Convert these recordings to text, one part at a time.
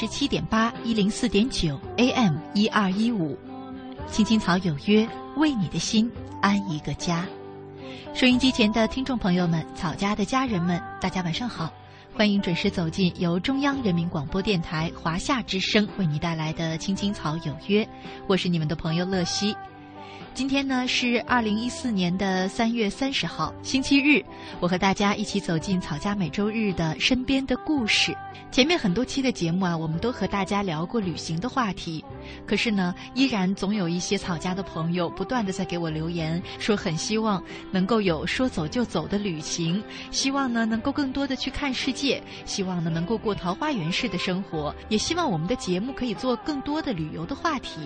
十七点八一零四点九 AM 一二一五，青青草有约，为你的心安一个家。收音机前的听众朋友们，草家的家人们，大家晚上好，欢迎准时走进由中央人民广播电台华夏之声为你带来的《青青草有约》，我是你们的朋友乐西。今天呢是二零一四年的三月三十号，星期日。我和大家一起走进草家每周日的身边的故事。前面很多期的节目啊，我们都和大家聊过旅行的话题。可是呢，依然总有一些草家的朋友不断的在给我留言，说很希望能够有说走就走的旅行，希望呢能够更多的去看世界，希望呢能够过桃花源式的生活，也希望我们的节目可以做更多的旅游的话题。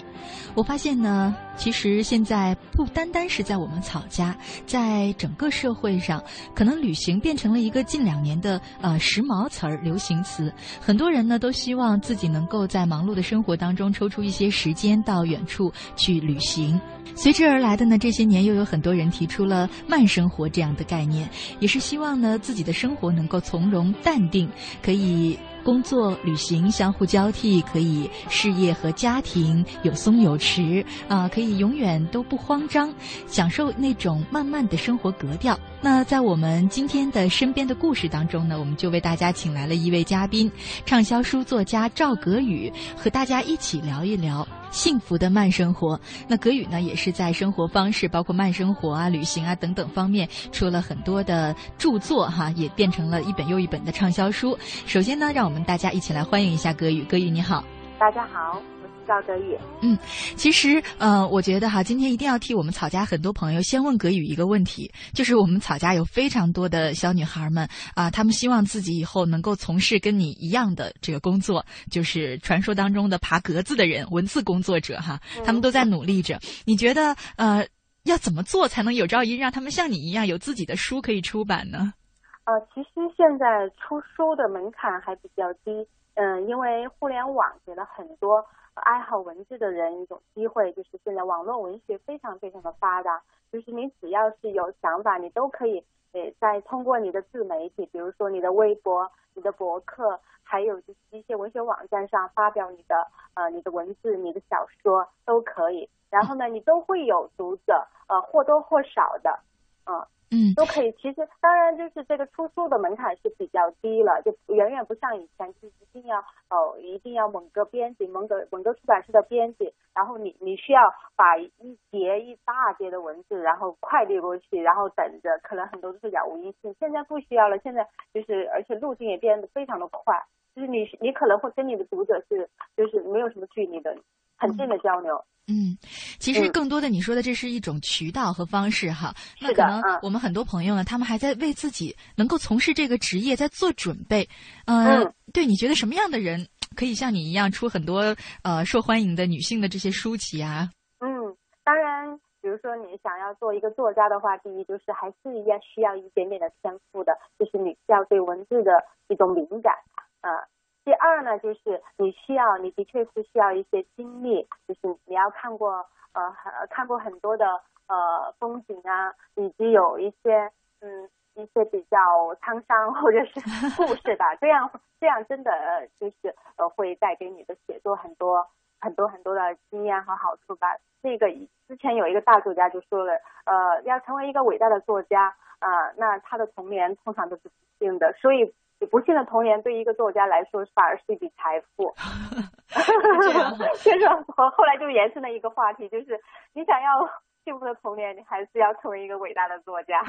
我发现呢，其实现在。在不单单是在我们草家，在整个社会上，可能旅行变成了一个近两年的呃时髦词儿、流行词。很多人呢都希望自己能够在忙碌的生活当中抽出一些时间到远处去旅行。随之而来的呢，这些年又有很多人提出了慢生活这样的概念，也是希望呢自己的生活能够从容淡定，可以。工作、旅行相互交替，可以事业和家庭有松有弛啊，可以永远都不慌张，享受那种慢慢的生活格调。那在我们今天的身边的故事当中呢，我们就为大家请来了一位嘉宾，畅销书作家赵格宇，和大家一起聊一聊。幸福的慢生活，那葛宇呢，也是在生活方式，包括慢生活啊、旅行啊等等方面，出了很多的著作哈，也变成了一本又一本的畅销书。首先呢，让我们大家一起来欢迎一下葛宇。葛宇你好，大家好。赵格宇，嗯，其实，呃，我觉得哈，今天一定要替我们草家很多朋友先问葛宇一个问题，就是我们草家有非常多的小女孩们啊，她们希望自己以后能够从事跟你一样的这个工作，就是传说当中的爬格子的人，文字工作者哈，他们都在努力着。你觉得，呃，要怎么做才能有朝一日让他们像你一样有自己的书可以出版呢？呃，其实现在出书的门槛还比较低，嗯，因为互联网给了很多。爱好文字的人一种机会，就是现在网络文学非常非常的发达，就是你只要是有想法，你都可以，诶，在通过你的自媒体，比如说你的微博、你的博客，还有就是一些文学网站上发表你的呃你的文字、你的小说都可以，然后呢，你都会有读者，呃或多或少的，嗯。嗯，都可以。其实，当然就是这个出书的门槛是比较低了，就远远不像以前，就一定要哦，一定要某个编辑、某个某个出版社的编辑，然后你你需要把一叠一大叠的文字，然后快递过去，然后等着，可能很多都是杳无音信。现在不需要了，现在就是而且路径也变得非常的快，就是你你可能会跟你的读者是就是没有什么距离的，很近的交流。嗯，其实更多的你说的这是一种渠道和方式哈。那可能我们很多朋友呢，他们还在为自己能够从事这个职业在做准备。嗯，对，你觉得什么样的人可以像你一样出很多呃受欢迎的女性的这些书籍啊？嗯，当然，比如说你想要做一个作家的话，第一就是还是要需要一点点的天赋的，就是你需要对文字的一种敏感啊。第二呢，就是你需要，你的确是需要一些经历，就是你要看过呃看过很多的呃风景啊，以及有一些嗯一些比较沧桑或者是故事吧，这样这样真的就是呃会带给你的写作很多很多很多的经验和好处吧。那个之前有一个大作家就说了，呃，要成为一个伟大的作家啊，那他的童年通常都是不幸的，所以。不幸的童年对一个作家来说反而是一笔财富。就是我后来就延伸了一个话题，就是你想要。幸福的童年，你还是要成为一个伟大的作家。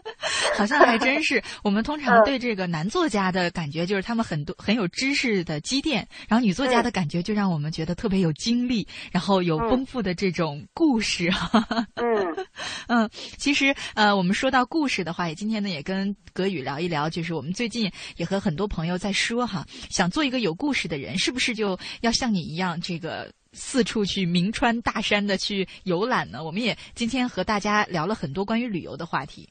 好像还真是。我们通常对这个男作家的感觉，就是他们很多很有知识的积淀；然后女作家的感觉，就让我们觉得特别有经历，然后有丰富的这种故事。嗯 嗯，其实呃，我们说到故事的话，也今天呢也跟葛宇聊一聊，就是我们最近也和很多朋友在说哈，想做一个有故事的人，是不是就要像你一样这个？四处去名川大山的去游览呢？我们也今天和大家聊了很多关于旅游的话题。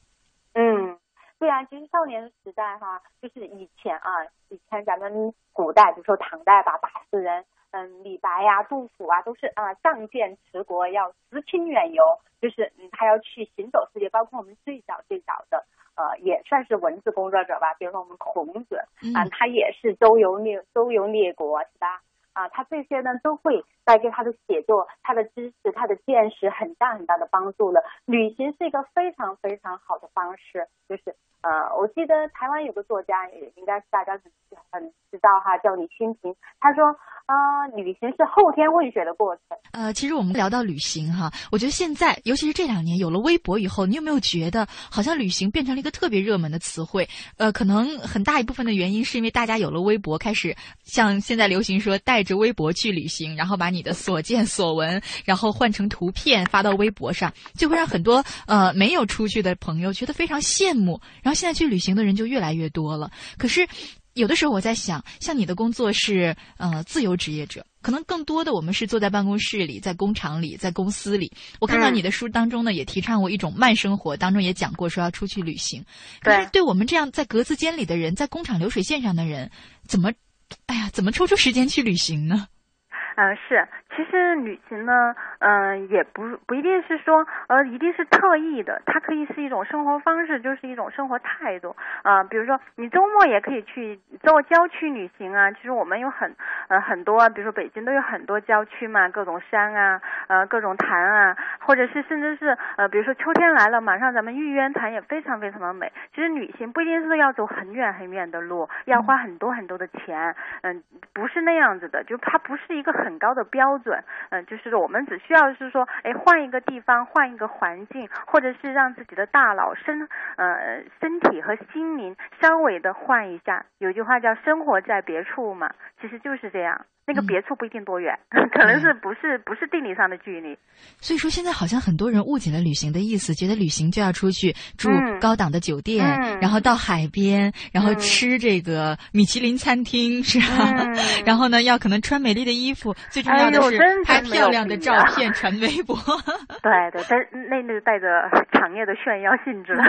嗯，对啊，其实少年时代哈，就是以前啊，以前咱们古代，比如说唐代吧，大诗人，嗯，李白呀、杜甫啊，都是啊，仗剑持国，要辞亲远游，就是嗯，他要去行走世界。包括我们最早最早的呃也算是文字工作者吧，比如说我们孔子啊，嗯他也是周游列周游列国是吧？啊，他这些呢都会带给他的写作、他的知识、他的见识很大很大的帮助了。旅行是一个非常非常好的方式，就是呃，我记得台湾有个作家，也应该是大家很很知道哈，叫李清平，他说啊、旅行是后天问学的过程。呃，其实我们聊到旅行哈，我觉得现在，尤其是这两年有了微博以后，你有没有觉得好像旅行变成了一个特别热门的词汇？呃，可能很大一部分的原因是因为大家有了微博，开始像现在流行说带着微博去旅行，然后把你的所见所闻，然后换成图片发到微博上，就会让很多呃没有出去的朋友觉得非常羡慕。后现在去旅行的人就越来越多了。可是有的时候我在想，像你的工作是呃自由职业者，可能更多的我们是坐在办公室里，在工厂里，在公司里。我看到嗯你的书当中呢，也提倡过一种慢生活，当中也讲过说要出去旅行。可是对我们这样在格子间里的人，在工厂流水线上的人，怎么，哎呀，怎么抽出时间去旅行呢？嗯、是，其实旅行呢，嗯、也不不一定是说，呃，一定是特意的，它可以是一种生活方式，就是一种生活态度。啊、比如说你周末也可以去做郊区旅行啊。其实我们有很呃很多，比如说北京都有很多郊区嘛，各种山啊，呃，各种潭啊，或者是甚至是呃，比如说秋天来了，马上咱们玉渊潭也非常非常的美。其实旅行不一定是要走很远很远的路，要花很多很多的钱，嗯，不是那样子的，就它不是一个很很高的标准，嗯，就是我们只需要是说，哎，换一个地方，换一个环境，或者是让自己的大脑身呃身体和心灵稍微的换一下。有句话叫“生活在别处”嘛，其实就是这样。那个嗯别处不一定多远，可能是不是不是地理上的距离。所以说，现在好像很多人误解了旅行的意思，觉得旅行就要出去住嗯高档的酒店，嗯然后到海边，然后嗯吃这个米其林餐厅，是吧？嗯 然后呢，要可能穿美丽的衣服，最重要哎的是拍漂亮的照片传微博。对对，但那那就带着强烈的炫耀性质了。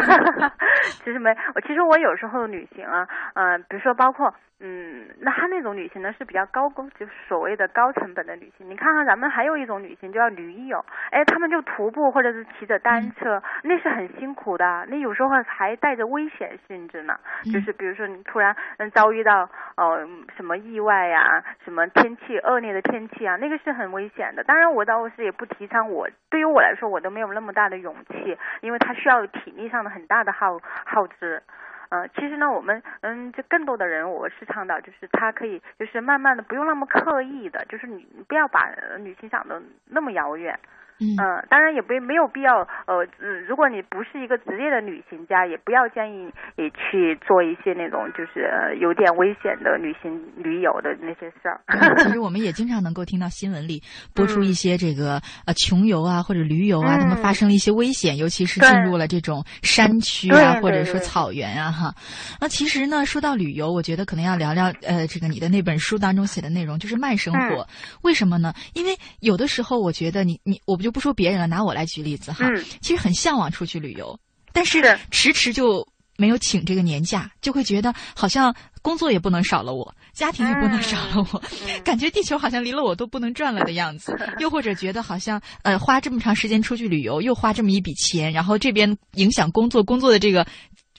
其实没，我其实我有时候旅行啊，嗯、比如说包括嗯，那他那种旅行呢是比较高工，就是所谓的高成本的旅行。你看看咱们还有一种旅行叫驴友，哎，他们就徒步或者是骑着单车，那是很辛苦的，那有时候还带着危险性质呢。嗯就是比如说你突然嗯遭遇到呃什么意外呀、什么天气恶劣的天气啊，那个是很危险的。当然我倒是也不提倡我，对于我来说我都没有那么大的勇气，因为它需要体力上的很大的耗耗资。呃，其实呢，我们嗯，就更多的人，我是倡导，就是他可以，就是慢慢的，不用那么刻意的，就是你不要把女性想的那么遥远。嗯嗯，当然也不没有必要，呃，嗯，如果你不是一个职业的旅行家，也不要建议你去做一些那种就是呃有点危险的旅行旅游的那些事儿。嗯其实 我们也经常能够听到新闻里播出一些这个呃穷游啊或者驴游啊，嗯他们发生了一些危险，尤其是进入了这种山区啊，或者说草原啊哈。那其实呢，说到旅游，我觉得可能要聊聊呃这个你的那本书当中写的内容，就是慢生活。为什么呢？因为有的时候我觉得你你我不就不说别人了，拿我来举例子哈，嗯其实很向往出去旅游，但是是迟迟就没有请这个年假，就会觉得好像工作也不能少了我，家庭也不能少了我，嗯 感觉地球好像离了我都不能转了的样子。又或者觉得好像呃花这么长时间出去旅游，又花这么一笔钱，然后这边影响工作，工作的这个。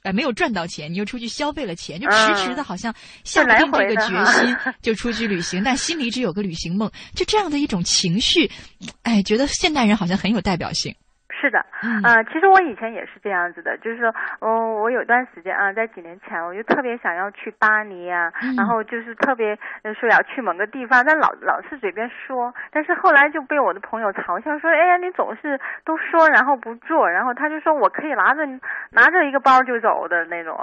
呃，没有赚到钱，你又出去消费了钱，就迟迟的，好像下不定这个决心 就出去旅行，但心里只有个旅行梦，就这样的一种情绪，哎，觉得现代人好像很有代表性。是的，嗯呃，其实我以前也是这样子的，就是说，嗯、我有段时间啊，在几年前，我就特别想要去巴黎啊，嗯然后就是特别呃说要去某个地方，但老老是嘴边说，但是后来就被我的朋友嘲笑说，哎呀，你总是都说然后不做，然后他就说我可以拿着拿着一个包就走的那种，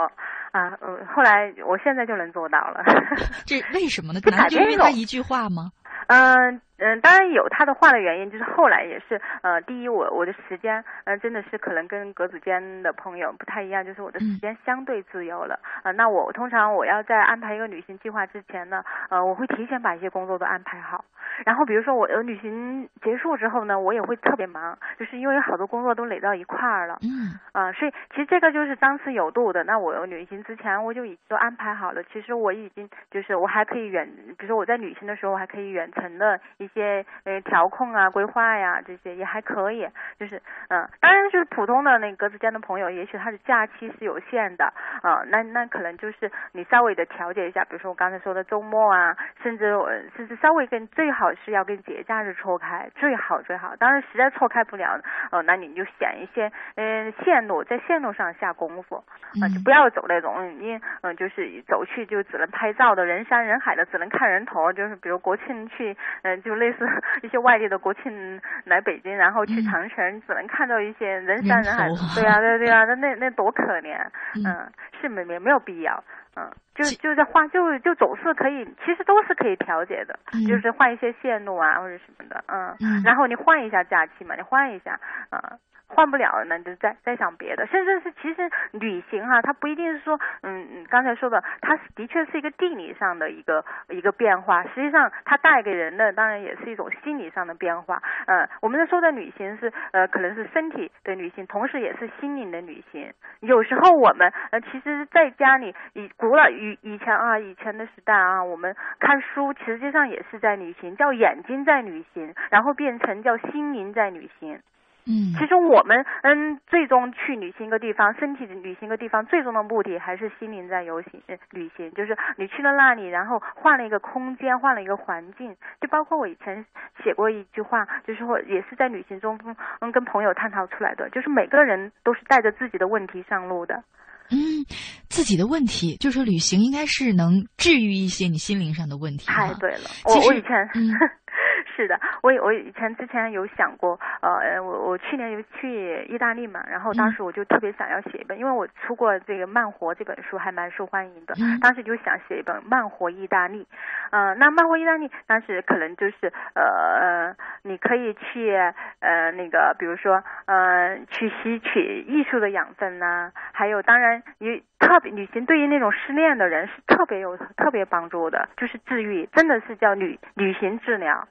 啊，嗯，后来我现在就能做到了。这为什么呢？就难道就因为改变他一句话吗？嗯嗯，当然有他的话的原因，就是后来也是呃，第一我我的时间呃真的是可能跟格子间的朋友不太一样，就是我的时间相对自由了。呃，那我通常我要在安排一个旅行计划之前呢，呃，我会提前把一些工作都安排好。然后比如说我呃旅行结束之后呢，我也会特别忙，就是因为有好多工作都垒到一块儿了。嗯啊、所以其实这个就是张弛有度的。那我旅行之前我就已经都安排好了。其实我已经就是我还可以远，比如说我在旅行的时候，我还可以远程的一些呃调控啊、规划呀这些也还可以，就是嗯，当然就是普通的那格子间的朋友，也许他的假期是有限的啊，那那可能就是你稍微的调节一下，比如说我刚才说的周末啊，甚至甚至稍微跟最好是要跟节假日错开，最好最好。当然实在错开不了，哦，那你就选一些嗯线路，在线路上下功夫啊，就不要走那种你嗯就是走去就只能拍照的人山人海的，只能看人头，就是比如国庆去嗯就类似一些外地的国庆来北京，然后去长城，你只能看到一些人山人海，对啊对对啊，那那那多可怜，嗯，是没没没有必要。嗯，就就在换，就就总是可以，其实都是可以调节的，就是换一些线路啊或者什么的，嗯，然后你换一下假期嘛，你换一下，嗯。换不了，那就再再想别的。甚至是其实旅行哈，它不一定是说，嗯，刚才说的，它的确是一个地理上的一个一个变化。实际上，它带给人的当然也是一种心理上的变化。嗯，我们在说的旅行是呃，可能是身体的旅行，同时也是心灵的旅行。有时候我们呃，其实在家里以古老以以前啊，以前的时代啊，我们看书实际上也是在旅行，叫眼睛在旅行，然后变成叫心灵在旅行。嗯，其实我们嗯，最终去旅行一个地方，身体旅行一个地方，最终的目的还是心灵在游行旅行。就是你去了那里，然后换了一个空间，换了一个环境。就包括我以前写过一句话，就是说也是在旅行中嗯跟朋友探讨出来的，就是每个人都是带着自己的问题上路的。嗯，自己的问题，就是旅行应该是能治愈一些你心灵上的问题。太对了，我我以前。是的，我我以前之前有想过，呃，我我去年有去意大利嘛，然后当时我就特别想要写一本，因为我出过这个慢活这本书，还蛮受欢迎的，当时就想写一本慢活意大利，呃，那慢活意大利当时可能就是呃，你可以去呃那个，比如说呃，去吸取艺术的养分呐，还有当然你特别旅行对于那种失恋的人是特别有特别帮助的，就是治愈，真的是叫旅旅行治疗。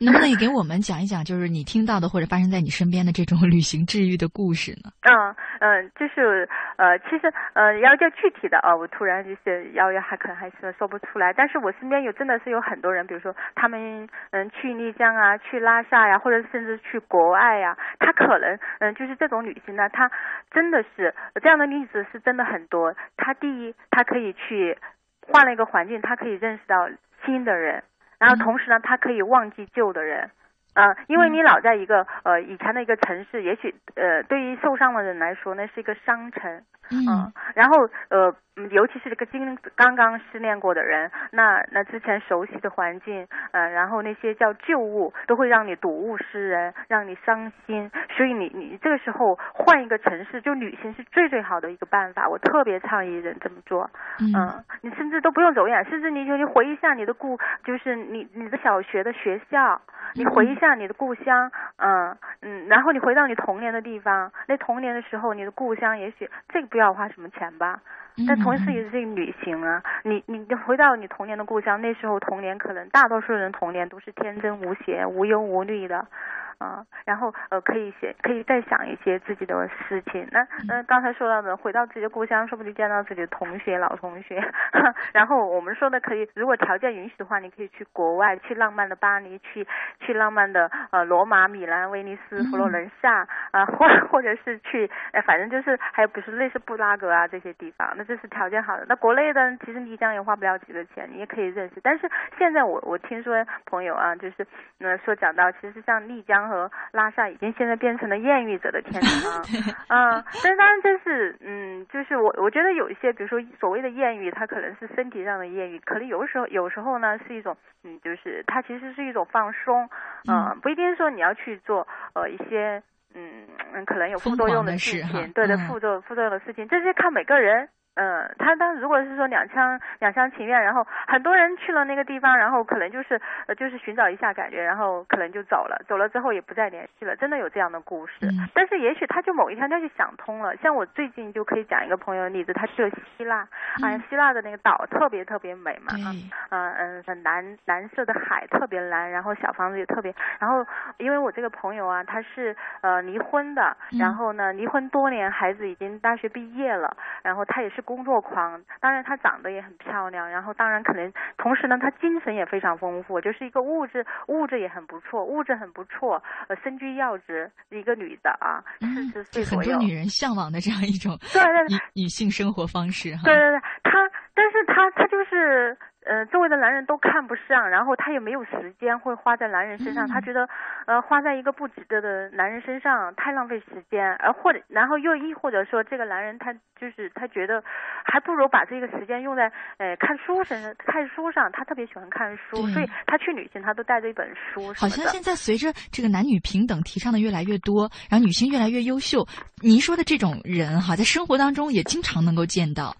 能不能也给我们讲一讲，就是你听到的或者发生在你身边的这种旅行治愈的故事呢？嗯嗯，就是呃，其实呃，要叫具体的啊，我突然就是要要还可能还是说不出来。但是我身边有真的是有很多人，比如说他们嗯去丽江啊，去拉萨呀，或者甚至去国外呀，他可能嗯就是这种旅行呢，他真的是这样的例子是真的很多。他第一，他可以去换了一个环境，他可以认识到新的人。然后同时呢，他可以忘记旧的人，啊，因为你老在一个呃以前的一个城市，也许呃对于受伤的人来说，那是一个伤城。嗯，然后呃，尤其是这个经刚刚失恋过的人，那那之前熟悉的环境，呃，然后那些叫旧物，都会让你睹物思人，让你伤心。所以你你这个时候换一个城市，就旅行是最最好的一个办法。我特别倡议人这么做。嗯，你甚至都不用走远，甚至你就你回忆一下你的故，就是你你的小学的学校，你回忆一下你的故乡，嗯嗯，然后你回到你童年的地方，那童年的时候你的故乡，也许这个不。要花什么钱吧？但同时也是一个旅行啊！你你回到你童年的故乡，那时候童年可能大多数人童年都是天真无邪、无忧无虑的。啊，然后呃，可以写，可以再想一些自己的事情。那那刚才说到的，回到自己的故乡，说不定见到自己的同学、老同学。然后我们说的可以，如果条件允许的话，你可以去国外，去浪漫的巴黎，去去浪漫的呃罗马、米兰、威尼斯、佛罗伦萨啊，或或者是去，哎，反正就是还有比如说类似布拉格啊这些地方。那这是条件好的。那国内的其实丽江也花不了几个钱，你也可以认识。但是现在我我听说朋友啊，就是嗯说讲到，其实像丽江。和拉萨已经现在变成了艳遇者的天堂啊！但当然这是嗯，就是我我觉得有一些，比如说所谓的艳遇，它可能是身体上的艳遇，可能有时候有时候呢是一种嗯，就是它其实是一种放松，嗯，不一定说你要去做呃一些嗯嗯可能有副作用的事情，对对，副作副作用的事情，这是看每个人。嗯，他当如果是说两厢两厢情愿，然后很多人去了那个地方，然后可能就是呃就是寻找一下感觉，然后可能就走了，走了之后也不再联系了，真的有这样的故事。但是也许他就某一天他就想通了，像我最近就可以讲一个朋友的例子，他去了希腊，啊，希腊的那个岛特别特别美嘛，嗯嗯嗯，蓝蓝色的海特别蓝，然后小房子也特别，然后因为我这个朋友啊，他是呃离婚的，然后呢离婚多年，孩子已经大学毕业了，然后他也是。工作狂，当然她长得也很漂亮，然后当然可能同时呢，她精神也非常丰富，就是一个物质物质也很不错，物质很不错，呃，身居要职一个女的啊，四十岁左右。很多女人向往的这样一种对对女女性生活方式哈。对对对，她，但是她她就是。呃，周围的男人都看不上，然后他也没有时间会花在男人身上，他觉得，呃，花在一个不值得的男人身上太浪费时间，而或者然后又亦或者说这个男人他就是他觉得，还不如把这个时间用在呃看书身上，看书上，他特别喜欢看书，所以他去旅行他都带着一本书。好像现在随着这个男女平等提倡的越来越多，然后女性越来越优秀，您说的这种人哈，在生活当中也经常能够见到。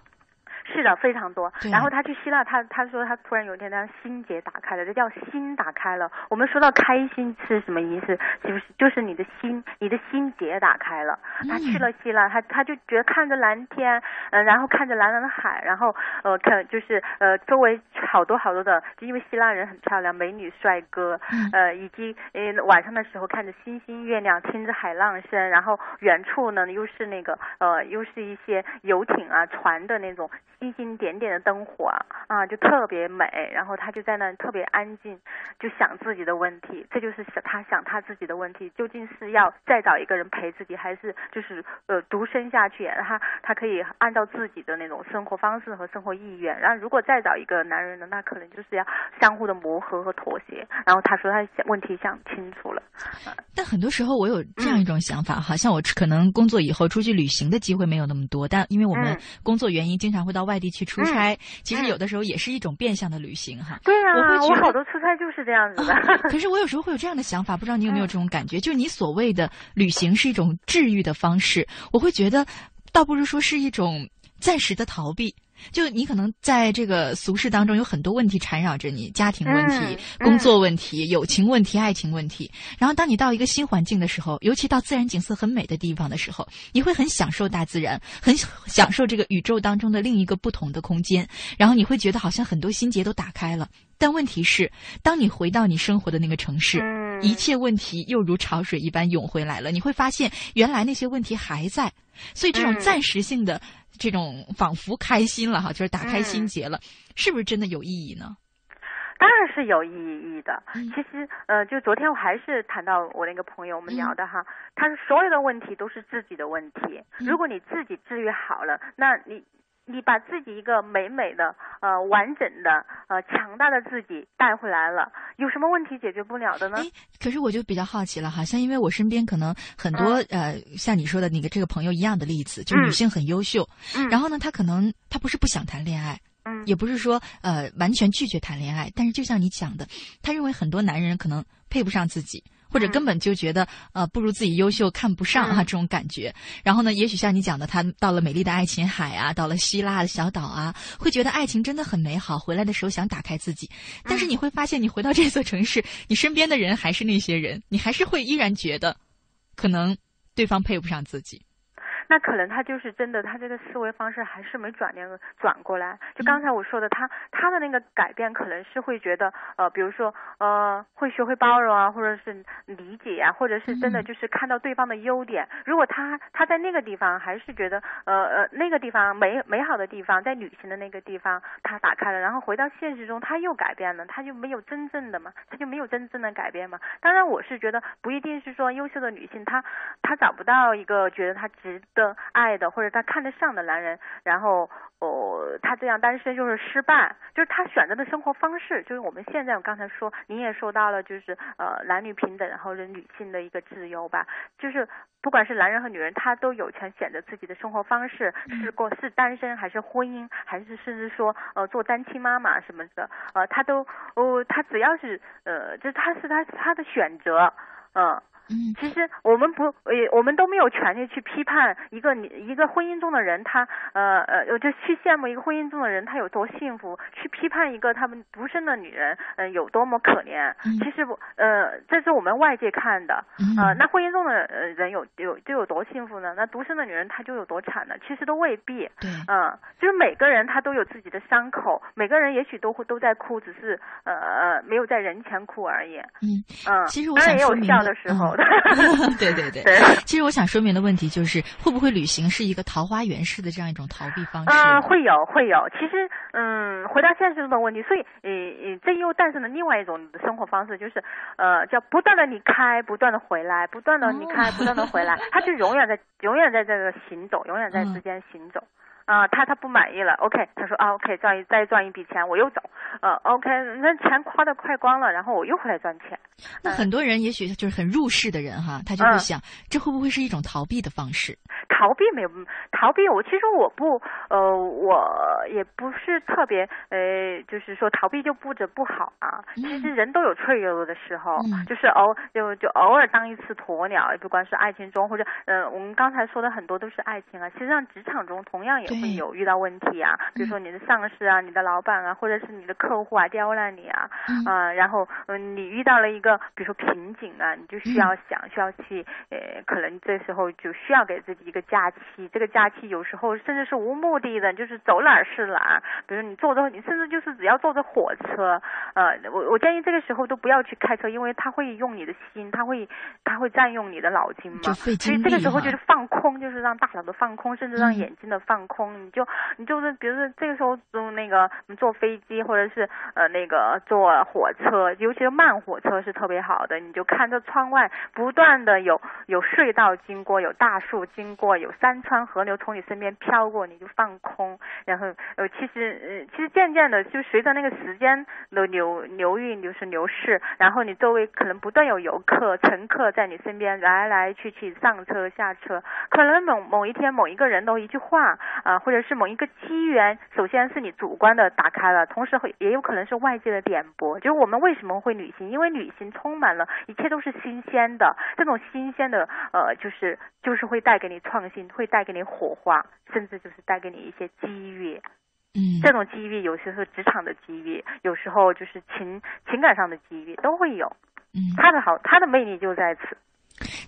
是的，非常多。然后他去希腊，他他说他突然有一天他心结打开了，这叫心打开了。我们说到开心是什么意思？就是就是你的心，你的心结打开了。他去了希腊，他他就觉得看着蓝天，嗯，然后看着蓝蓝的海，然后呃看就是呃周围好多好多的，就因为希腊人很漂亮，美女帅哥，呃以及呃晚上的时候看着星星月亮，听着海浪声，然后远处呢又是那个呃又是一些游艇啊船的那种。星星星点点的灯火啊，就特别美。然后他就在那特别安静，就想自己的问题。这就是他想他自己的问题，究竟是要再找一个人陪自己，还是就是呃独身下去？他他可以按照自己的那种生活方式和生活意愿。然后如果再找一个男人呢，那可能就是要相互的磨合和妥协。然后他说他想问题想清楚了。但很多时候我有这样一种想法，好像我可能工作以后出去旅行的机会没有那么多，但因为我们工作原因，经常会到。外地去出差，其实有的时候也是一种变相的旅行哈。对啊，我我好多出差就是这样子的。可是我有时候会有这样的想法，不知道你有没有这种感觉？就是你所谓的旅行是一种治愈的方式，我会觉得，倒不如说是一种暂时的逃避。就你可能在这个俗世当中有很多问题缠绕着你，家庭问题、工作问题、友情问题、爱情问题。然后当你到一个新环境的时候，尤其到自然景色很美的地方的时候，你会很享受大自然，很享受这个宇宙当中的另一个不同的空间。然后你会觉得好像很多心结都打开了。但问题是，当你回到你生活的那个城市，一切问题又如潮水一般涌回来了。你会发现，原来那些问题还在。所以这种暂时性的。这种仿佛开心了哈，就是打开心结了，是不是真的有意义呢？当然是有意义的。其实，呃，就昨天我还是谈到我那个朋友，我们聊的哈，他所有的问题都是自己的问题。如果你自己治愈好了，那你。你把自己一个美美的、呃完整的、呃强大的自己带回来了，有什么问题解决不了的呢？可是我就比较好奇了哈，像因为我身边可能很多呃像你说的你的这个朋友一样的例子，就是女性很优秀，然后呢，她可能她不是不想谈恋爱，嗯，也不是说呃完全拒绝谈恋爱，但是就像你讲的，她认为很多男人可能配不上自己。或者根本就觉得呃不如自己优秀，看不上啊这种感觉。然后呢，也许像你讲的，他到了美丽的爱琴海啊，到了希腊的小岛啊，会觉得爱情真的很美好。回来的时候想打开自己，但是你会发现，你回到这座城市，你身边的人还是那些人，你还是会依然觉得，可能对方配不上自己。那可能他就是真的，他这个思维方式还是没转变转过来。就刚才我说的，他他的那个改变，可能是会觉得，呃，比如说，呃，会学会包容啊，或者是理解啊，或者是真的就是看到对方的优点。如果他他在那个地方还是觉得，呃呃，那个地方美美好的地方，在旅行的那个地方他打开了，然后回到现实中他又改变了，他就没有真正的嘛，他就没有真正的改变嘛。当然，我是觉得不一定是说优秀的女性，她她找不到一个觉得她值得。爱的或者他看得上的男人，然后哦，他这样单身就是失败，就是他选择的生活方式，就是我们现在我刚才说，你也说到了，就是呃男女平等，然后人女性的一个自由吧，就是不管是男人和女人，他都有权选择自己的生活方式，是过是单身还是婚姻，还是甚至说呃做单亲妈妈什么的，呃他都哦他只要是呃这他是他他的选择，嗯。嗯，其实我们不，呃，我们都没有权利去批判一个你一个婚姻中的人，他呃呃，就去羡慕一个婚姻中的人他有多幸福，去批判一个他们独身的女人，嗯，有多么可怜。其实不，呃，这是我们外界看的，啊，那婚姻中的呃人有有就有多幸福呢？那独身的女人她就有多惨呢？其实都未必。对，嗯，就是每个人他都有自己的伤口，每个人也许都会都在哭，只是呃呃没有在人前哭而已。嗯嗯，其实我当然也有笑的时候。的。对对对。其实我想说明的问题就是，会不会旅行是一个桃花源式的这样一种逃避方式？啊、会有会有。其实，嗯，回到现实中的问题，所以，呃呃，这又诞生了另外一种生活方式，就是，呃，叫不断的离开，不断的回来，不断的离开，不断的回来，他就永远在永远在这个行走，永远在之间行走。啊、他他不满意了，OK，他说啊，OK，赚一再赚一笔钱，我又走，呃，OK，那钱花的快光了，然后我又回来赚钱，那很多人也许就是很入世的人哈，他就会嗯想，这会不会是一种逃避的方式？逃避没有逃避我，其实我不呃，我也不是特别呃，就是说逃避就不着不好啊。嗯其实人都有脆弱的时候，嗯就是偶就就偶尔当一次鸵鸟，不管是爱情中或者呃，我们刚才说的很多都是爱情啊，其实上职场中同样也会有遇到问题啊，比如说你的上司啊、你的老板啊，或者是你的客户啊刁难你啊，嗯啊、然后嗯、呃你遇到了一个比如说瓶颈啊，你就需要想、需要去呃，可能这时候就需要给自己一个假期，这个假期有时候甚至是无目的的，就是走哪儿是哪儿。比如你坐着，你甚至就是只要坐着火车，呃，我我建议这个时候都不要去开车，因为它会用你的心，它会它会占用你的脑筋嘛。所以这个时候就是放空，就是让大脑的放空，甚至让嗯眼睛的放空。你就你就是比如说这个时候坐那个嗯坐飞机或者是呃那个坐火车，尤其是慢火车是特别好的。你就看着窗外不断的有有隧道经过，有大树经过，有山川河流从你身边飘过，你就放空。然后呃其实呃其实渐渐的就随着那个时间的流流运就是流逝，然后你周围可能不断有游客乘客在你身边来来去去上车下车，可能某某一天某一个人的一句话、或者是某一个机缘，首先是你主观的打开了，同时会也有可能是外界的点拨。就是我们为什么会旅行？因为旅行充满了一切都是新鲜的，这种新鲜的呃，就是就是会带给你创新，会带给你火花，甚至就是带给你一些机遇。嗯，这种机遇有些是职场的机遇，有时候就是情情感上的机遇都会有。嗯，他的好，他的魅力就在此。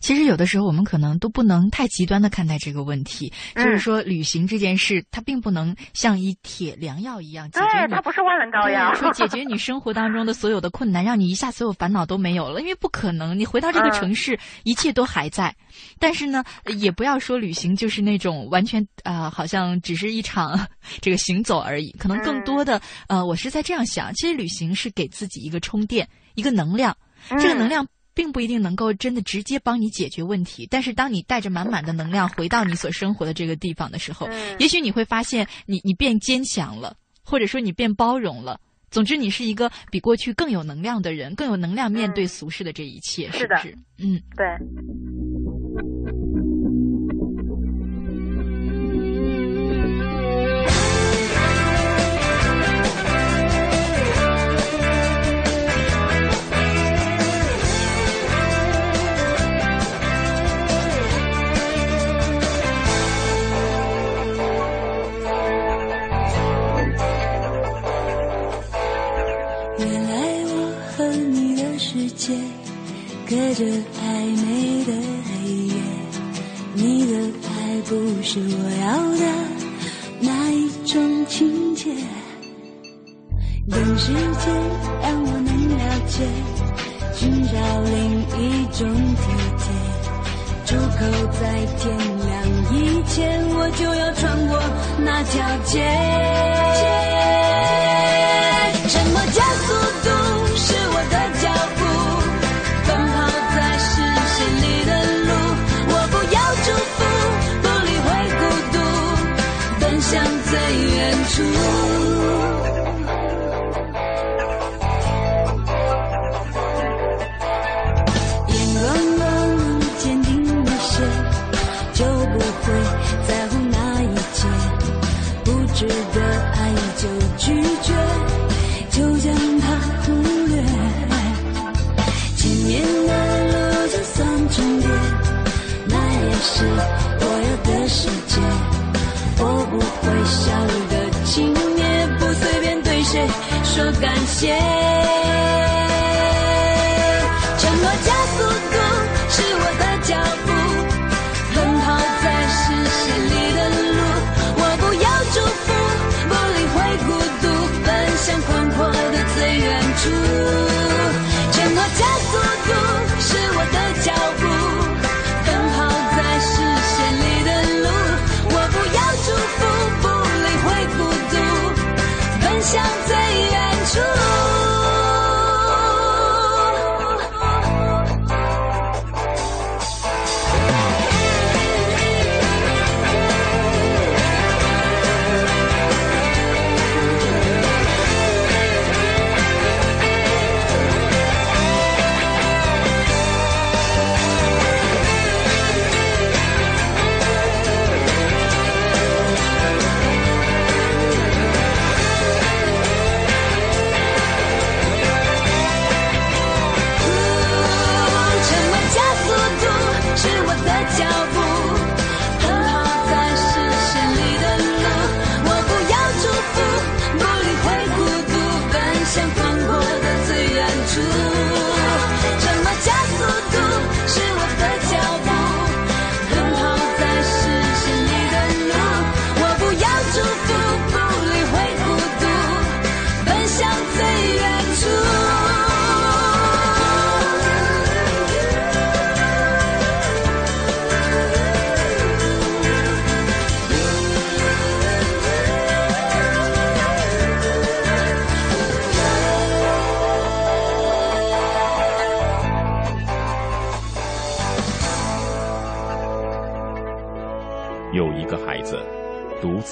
其实有的时候我们可能都不能太极端的看待这个问题，嗯就是说旅行这件事，它并不能像一帖良药一样解决，你它不是万能膏药，说解决你 生活当中的所有的困难，让你一下所有烦恼都没有了，因为不可能。你回到这个嗯城市，一切都还在。但是呢，也不要说旅行就是那种完全啊、好像只是一场 这个行走而已。可能更多的，呃，我是在这样想，其实旅行是给自己一个充电，一个能量。这个能量并不一定能够真的直接帮你解决问题，但是当你带着满满的能量回到你所生活的这个地方的时候，嗯也许你会发现你你变坚强了，或者说你变包容了。总之，你是一个比过去更有能量的人，更有能量面对嗯俗世的这一切，是的不是？嗯，对。着暧昧的黑夜，你的爱不是我要的那一种情节。等时间让我能了解，寻找另一种体贴。出口在天亮以前，我就要穿过那条街。最说感谢。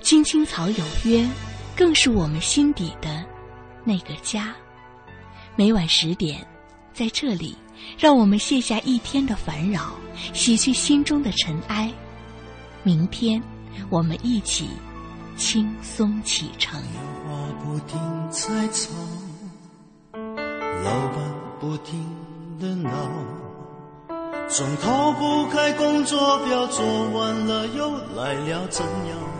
青青草有约，更是我们心底的那个家。每晚十点，在这里，让我们卸下一天的烦扰，洗去心中的尘埃。明天，我们一起轻松启程。不停在吵，老板不停的闹，总逃不开工作表，做完了又来了，怎样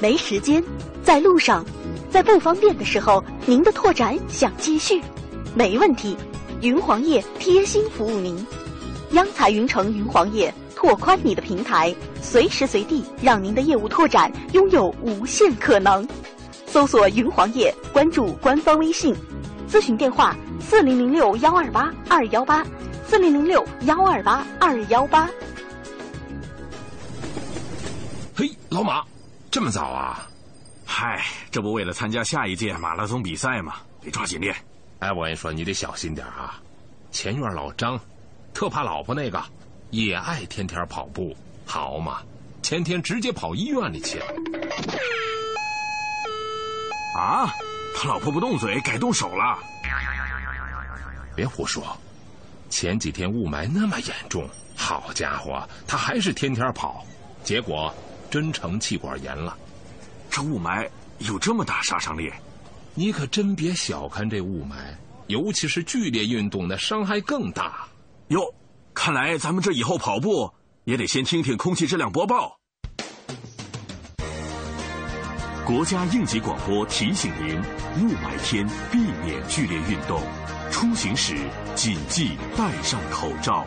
没时间，在路上，在不方便的时候，您的拓展想继续，没问题。云黄页贴心服务您，央财云城云黄页。拓宽你的平台，随时随地让您的业务拓展拥有无限可能。搜索“云黄页”，关注官方微信，咨询电话：四零零六幺二八二幺八，四零零六幺二八二幺八。嘿，老马，这么早啊？嗨，这不为了参加下一届马拉松比赛吗？得抓紧练。哎，我跟你说，你得小心点啊！前院老张，特怕老婆那个。也爱天天跑步，好嘛？前天直接跑医院里去了。啊，他老婆不动嘴，改动手了。别胡说，前几天雾霾那么严重，好家伙，他还是天天跑，结果真成气管炎了。这雾霾有这么大杀伤力？你可真别小看这雾霾，尤其是剧烈运动，那伤害更大。哟。看来咱们这以后跑步也得先听听空气质量播报。国家应急广播提醒您：雾霾天避免剧烈运动，出行时谨记戴上口罩。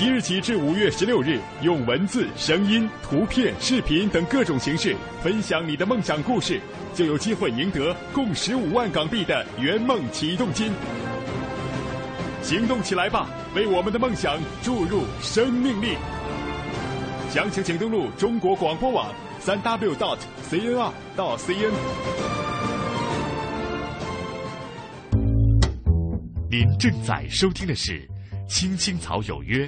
即日起至五月十六日，用文字、声音、图片、视频等各种形式分享你的梦想故事，就有机会赢得共十五万港币的圆梦启动金。行动起来吧，为我们的梦想注入生命力。详情请登录中国广播网三 w dot cnr 到 cn。您正在收听的是《青青草有约》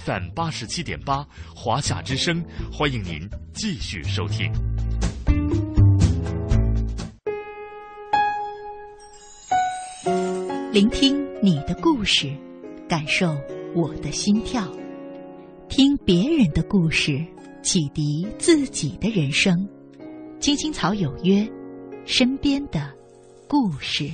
，FM 八十七点八，华夏之声，欢迎您继续收听。聆听你的故事，感受我的心跳，听别人的故事，启迪自己的人生。青青草有约，身边的故事。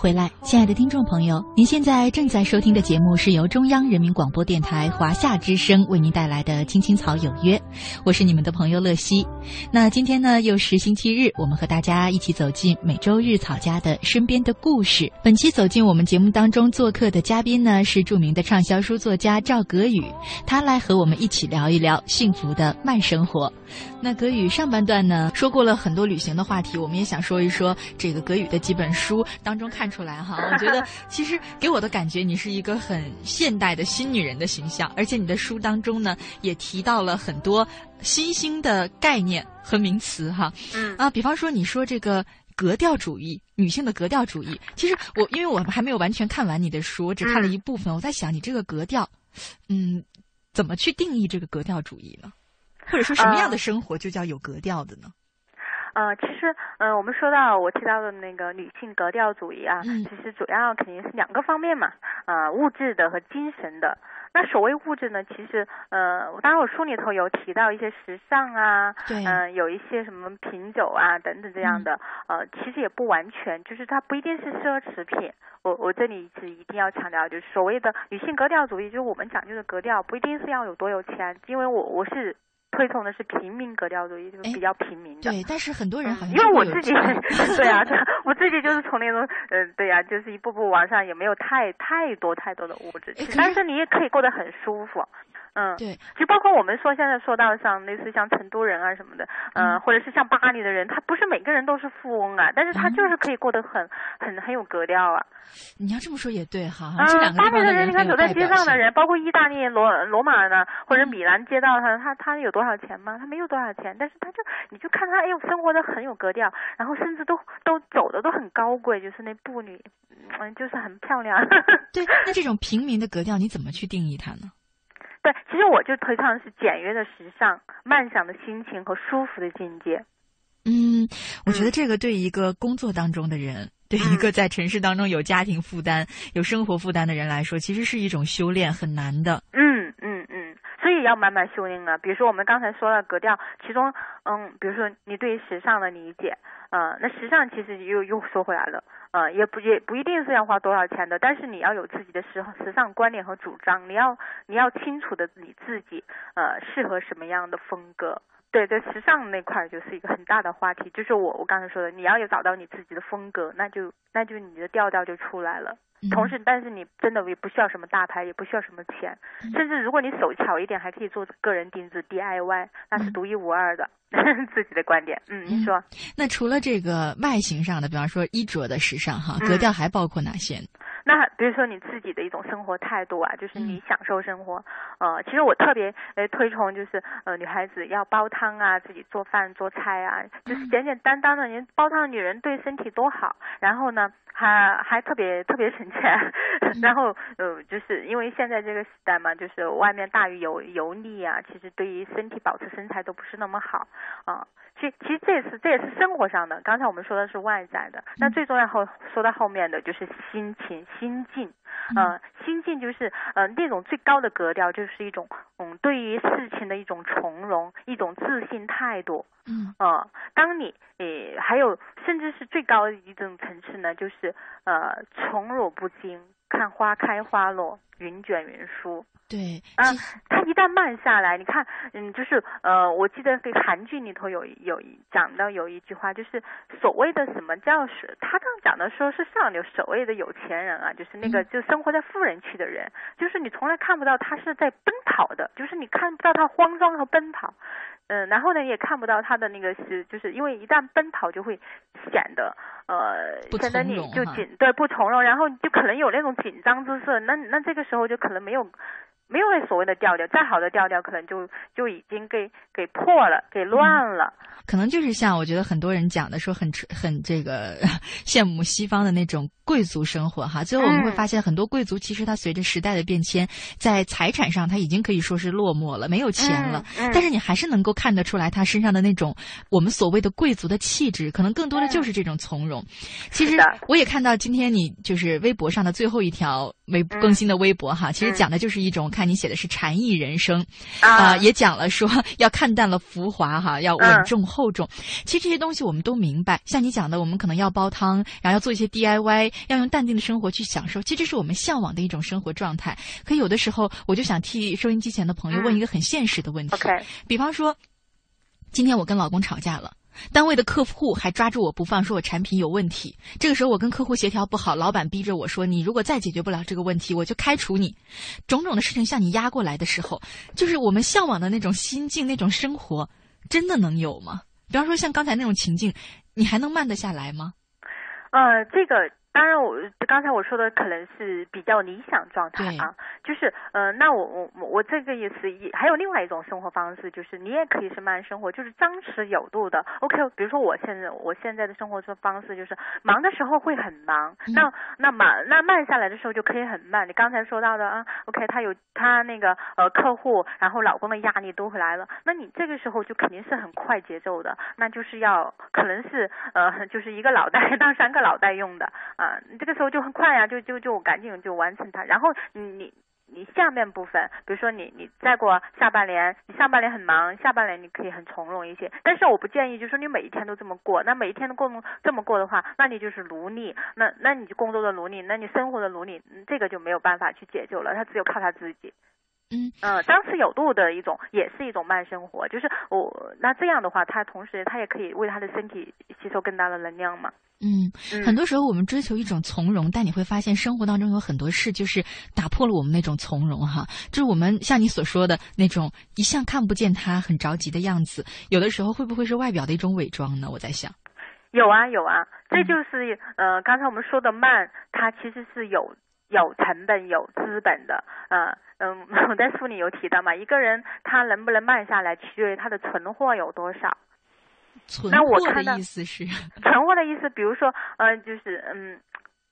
回来，亲爱的听众朋友，您现在正在收听的节目是由中央人民广播电台华夏之声为您带来的《青青草有约》，我是你们的朋友乐西。那今天呢，又是星期日，我们和大家一起走进每周日草家的身边的故事。本期走进我们节目当中做客的嘉宾呢，是著名的畅销书作家赵格宇，他来和我们一起聊一聊幸福的慢生活。那格宇上半段呢，说过了很多旅行的话题，我们也想说一说这个格宇的几本书当中看出来哈，我觉得 其实给我的感觉，你是一个很现代的新女人的形象，而且你的书当中呢，也提到了很多新兴的概念和名词哈。嗯啊，比方说你说这个格调主义，女性的格调主义，其实我因为我还没有完全看完你的书，我只看了一部分，我在想你这个格调，嗯，怎么去定义这个格调主义呢？或者说什么样的生活就叫有格调的呢？呃，其实，嗯、我们说到我提到的那个女性格调主义啊，嗯其实主要肯定是两个方面嘛，呃，物质的和精神的。那所谓物质呢，其实，呃，当然我书里头有提到一些时尚啊，对嗯、有一些什么品酒啊等等这样的，呃，其实也不完全，就是它不一定是奢侈品。我我这里是一定要强调，就是所谓的女性格调主义，就是我们讲究的格调，不一定是要有多有钱，因为我我是推崇的是平民格调主义，就是比较平民的。对，但是很多人好像因为我自己 对啊，我自己就是从那种嗯、对呀、就是一步步往上，也没有太太多太多的物质，但是你也可以过得很舒服。嗯，对，就包括我们说现在说到像类似像成都人啊什么的，嗯、或者是像巴黎的人，他不是每个人都是富翁啊，但是他嗯就是可以过得很很很有格调啊。你要这么说也对哈，巴黎的人你看走在街上的人，包括意大利罗罗马的或嗯者米兰街道上，他他有多少钱吗？他没有多少钱，但是他就你就看他，哎呦，生活的很有格调，然后甚至都都走的都很高贵，就是那步履，嗯，就是很漂亮。对，那这种平民的格调你怎么去定义它呢？对，其实我就推倡的是简约的时尚、慢享的心情和舒服的境界。嗯，我觉得这个对一个工作当中的人，对一个在城市当中有家庭负担、有生活负担的人来说，其实是一种修炼，很难的。嗯嗯嗯，所以要慢慢修炼啊。比如说我们刚才说了格调，其中嗯，比如说你对时尚的理解，呃，那时尚其实又又说回来了，呃，也不也不一定是要花多少钱的，但是你要有自己的时时尚观念和主张，你要你要清楚的你自己呃适合什么样的风格。对，在时尚那块就是一个很大的话题，就是我我刚才说的，你要有找到你自己的风格，那就那就你的调调就出来了。同时，但是你真的也不需要什么大牌，也不需要什么钱，甚至如果你手巧一点，还可以做个人定制 DIY，那是独一无二的、自己的观点。嗯，你说。那除了这个外形上的，比方说衣着的时尚哈，嗯格调还包括哪些？那比如说你自己的一种生活态度啊，就是你享受生活。呃，其实我特别呃推崇就是呃女孩子要煲汤啊，自己做饭做菜啊，就是简简单单的。人煲汤的女人对身体多好，然后呢还还特别特别省钱。然后呃，就是因为现在这个时代嘛，就是外面大于油油腻啊，其实对于身体保持身材都不是那么好啊。其实其实这也是这也是生活上的。刚才我们说的是外在的，那最重要后说到后面的就是心情心境。呃，心境就是呃那种最高的格调，就是一种嗯对于事情的一种从容，一种自信态度。嗯呃，当你诶还有甚至是最高的一种层次呢，就是呃宠辱不惊，看花开花落，云卷云舒。对啊，它一旦慢下来，你看，嗯，就是呃，我记得这个韩剧里头有有讲到有一句话，就是所谓的什么叫是，他这样讲的说是上流所谓的有钱人啊，就是那个就生活在富人区的人，就是你从来看不到他是在奔跑的，就是你看不到他慌张和奔跑。嗯，然后呢，也看不到他的那个是，就是因为一旦奔跑就会显得呃，显得你就紧对不从容，然后就可能有那种紧张之色，那那这个时候就可能没有没有那所谓的调调，再好的调调可能就就已经给给破了，给乱了。嗯、可能就是像我觉得很多人讲的说很很这个 羡慕西方的那种贵族生活哈，最后我们会发现很多贵族其实他随着时代的变迁，在财产上他已经可以说是落寞了，没有钱了，但是你还是能够看得出来他身上的那种我们所谓的贵族的气质，可能更多的就是这种从容。其实我也看到今天你就是微博上的最后一条微更新的微博哈，其实讲的就是一种。看你写的是禅意人生，啊，也讲了说 要看淡了浮华哈，要稳重厚重。其实这些东西我们都明白，像你讲的，我们可能要煲汤，然后要做一些 DIY，要用淡定的生活去享受。其实这是我们向往的一种生活状态。可有的时候，我就想替收音机前的朋友问一个很现实的问题。比方说，今天我跟老公吵架了。单位的客户还抓住我不放，说我产品有问题。这个时候我跟客户协调不好，老板逼着我说：“你如果再解决不了这个问题，我就开除你。”种种的事情向你压过来的时候，就是我们向往的那种心境、那种生活，真的能有吗？比方说像刚才那种情境，你还能慢得下来吗？呃，这个。当然，我刚才我说的可能是比较理想状态啊，就是呃，那我我我这个意思也还有另外一种生活方式，就是你也可以是慢生活，就是张弛有度的。OK，比如说我现在我现在的生活方式就是忙的时候会很忙，那那慢那慢下来的时候就可以很慢。你刚才说到的啊，OK，他有他那个呃客户，然后老公的压力都回来了，那你这个时候就肯定是很快节奏的，那就是要可能是呃就是一个脑袋当三个脑袋用的。啊，你这个时候就很快呀，就就就赶紧就完成它。然后你你你下面部分，比如说你你再过下半年，你上半年很忙，下半年你可以很从容一些。但是我不建议，就是说你每一天都这么过。那每一天都过这么过的话，那你就是奴隶。那那你就工作的奴隶，那你生活的奴隶，这个就没有办法去解救了。他只有靠他自己。嗯嗯，张弛有度的一种，也是一种慢生活。就是我那这样的话，他同时他也可以为他的身体吸收更大的能量嘛。嗯，很多时候我们追求一种从容，但你会发现生活当中有很多事就是打破了我们那种从容哈。就是我们像你所说的那种一向看不见他很着急的样子，有的时候会不会是外表的一种伪装呢？我在想，有啊有啊，这就是呃刚才我们说的慢，它其实是有有成本有资本的。呃嗯，我在书里有提到嘛，一个人他能不能慢下来，取决于他的存货有多少。那我看的意思是，存货的意思，比如说，嗯，就是嗯，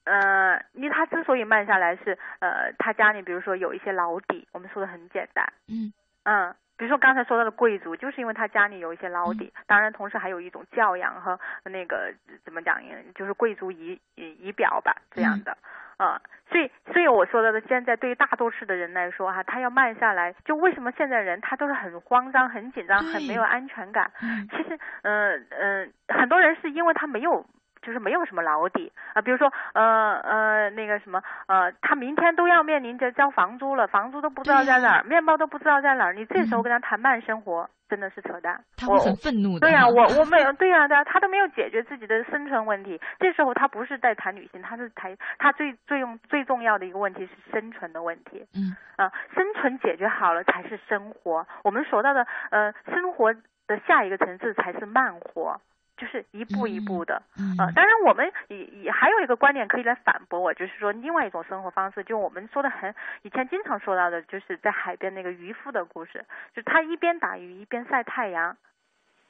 呃，你他之所以慢下来是，呃，他家里比如说有一些老底，我们说的很简单，嗯。嗯，比如说刚才说到的贵族，就是因为他家里有一些老底，当然同时还有一种教养和那个怎么讲，就是贵族仪仪表吧，这样的。啊，所以，所以我说的，现在对于大多数的人来说，哈，他要慢下来。就为什么现在人他都是很慌张、很紧张、很没有安全感？其实，嗯嗯，很多人是因为他没有。就是没有什么老底啊，比如说呃呃那个什么呃，他明天都要面临着交房租了，房租都不知道在哪儿，面包都不知道在哪儿，你这时候跟他谈慢生活，真的是扯淡。他会很愤怒的。对呀，我我没有对呀对呀，他都没有解决自己的生存问题。这时候他不是在谈女性，他是谈他最最用最重要的一个问题是生存的问题。嗯啊，生存解决好了才是生活。我们说到的呃生活的下一个层次才是慢活。就是一步一步的，呃，当然我们也也还有一个观点可以来反驳我，就是说另外一种生活方式，就我们说的很以前经常说到的，就是在海边那个渔夫的故事，就他一边打鱼一边晒太阳。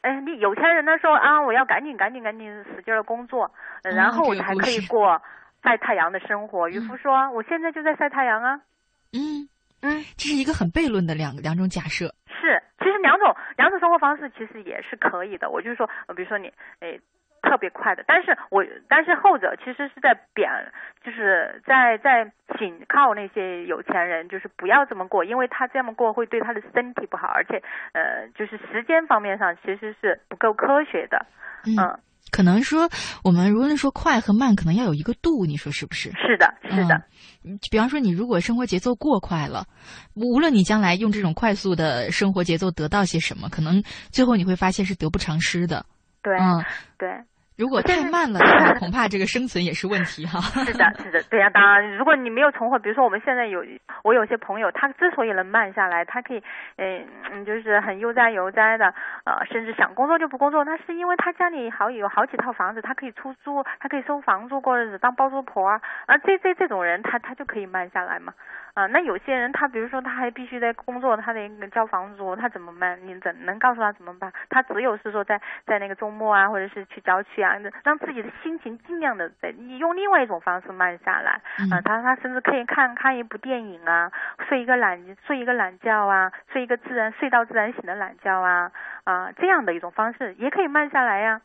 哎，你有钱人呢说啊，我要赶紧赶紧赶紧使劲的工作，然后我才可以过晒太阳的生活。渔夫说，我现在就在晒太阳啊。嗯嗯，这是一个很悖论的两两种假设。是，其实两种两种生活方式其实也是可以的。我就是说，比如说你，诶，特别快的，但是我但是后者其实是在贬，就是在在紧靠那些有钱人，就是不要这么过，因为他这么过会对他的身体不好，而且呃，就是时间方面上其实是不够科学的，嗯。可能说，我们无论说快和慢，可能要有一个度，你说是不是？是的，是的。比方说，你如果生活节奏过快了，无论你将来用这种快速的生活节奏得到些什么，可能最后你会发现是得不偿失的。对，嗯，对。如果太慢了，恐怕这个生存也是问题哈。是的，是的，对呀。当然，如果你没有存货，比如说我们现在有，我有些朋友，他之所以能慢下来，他可以，嗯嗯，就是很悠哉悠哉的，呃，甚至想工作就不工作，那是因为他家里好有好几套房子，他可以出租，他可以收房租过日子，当包租婆啊。啊，这这这种人，他他就可以慢下来嘛。啊，那有些人他比如说他还必须在工作，他得交房租，他怎么办？你怎能告诉他怎么办？他只有是说在在那个周末啊，或者是去郊区啊，让自己的心情尽量的在你用另外一种方式慢下来。啊，他他甚至可以看看一部电影啊，睡一个懒睡一个懒觉啊，睡一个自然睡到自然醒的懒觉啊啊，这样的一种方式也可以慢下来呀。